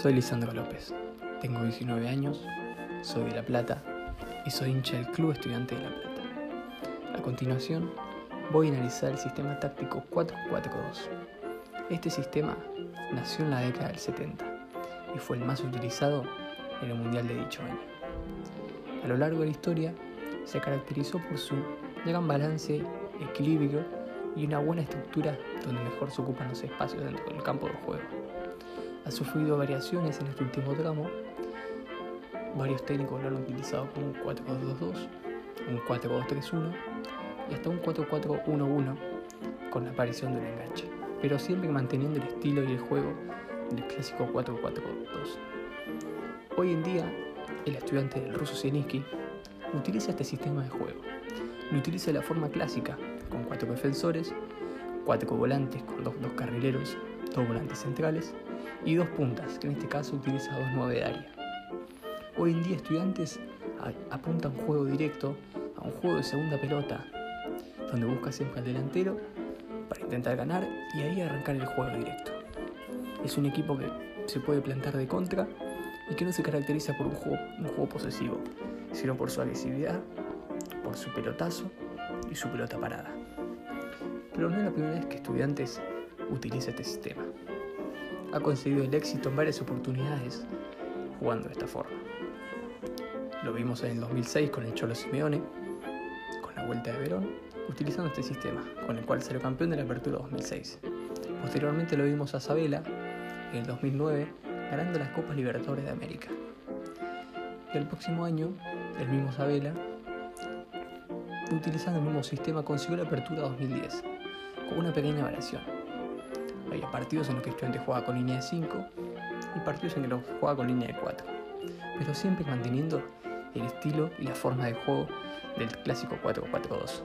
Soy Lisandro López, tengo 19 años, soy de La Plata y soy hincha del Club Estudiante de La Plata. A continuación, voy a analizar el sistema táctico 442. Este sistema nació en la década del 70 y fue el más utilizado en el Mundial de dicho año. A lo largo de la historia, se caracterizó por su gran balance, equilibrio y una buena estructura donde mejor se ocupan los espacios dentro del campo de juego ha sufrido variaciones en este último tramo. Varios técnicos lo han utilizado como un 4-2-2, un 4-2-3-1 y hasta un 4-4-1-1 con la aparición de un enganche, pero siempre manteniendo el estilo y el juego del clásico 4-4-2. Hoy en día, el estudiante del ruso Sieniski utiliza este sistema de juego. Lo utiliza de la forma clásica, con cuatro defensores, cuatro volantes con dos, dos carrileros, dos volantes centrales y dos puntas, que en este caso utiliza dos nueve de área. Hoy en día estudiantes apuntan un juego directo, a un juego de segunda pelota, donde busca siempre al delantero para intentar ganar y ahí arrancar el juego directo. Es un equipo que se puede plantar de contra y que no se caracteriza por un juego, un juego posesivo, sino por su agresividad, por su pelotazo y su pelota parada. Pero no es la primera vez que estudiantes utiliza este sistema ha conseguido el éxito en varias oportunidades jugando de esta forma. Lo vimos en el 2006 con el Cholo Simeone, con la Vuelta de Verón, utilizando este sistema, con el cual salió campeón de la Apertura 2006. Posteriormente lo vimos a Sabela en el 2009 ganando las Copas Libertadores de América. Y el próximo año, el mismo Sabela, utilizando el mismo sistema, consiguió la Apertura 2010, con una pequeña variación había partidos en los que estudiante jugaba con línea de 5 y partidos en los que jugaba con línea de 4, pero siempre manteniendo el estilo y la forma de juego del clásico 4-4-2.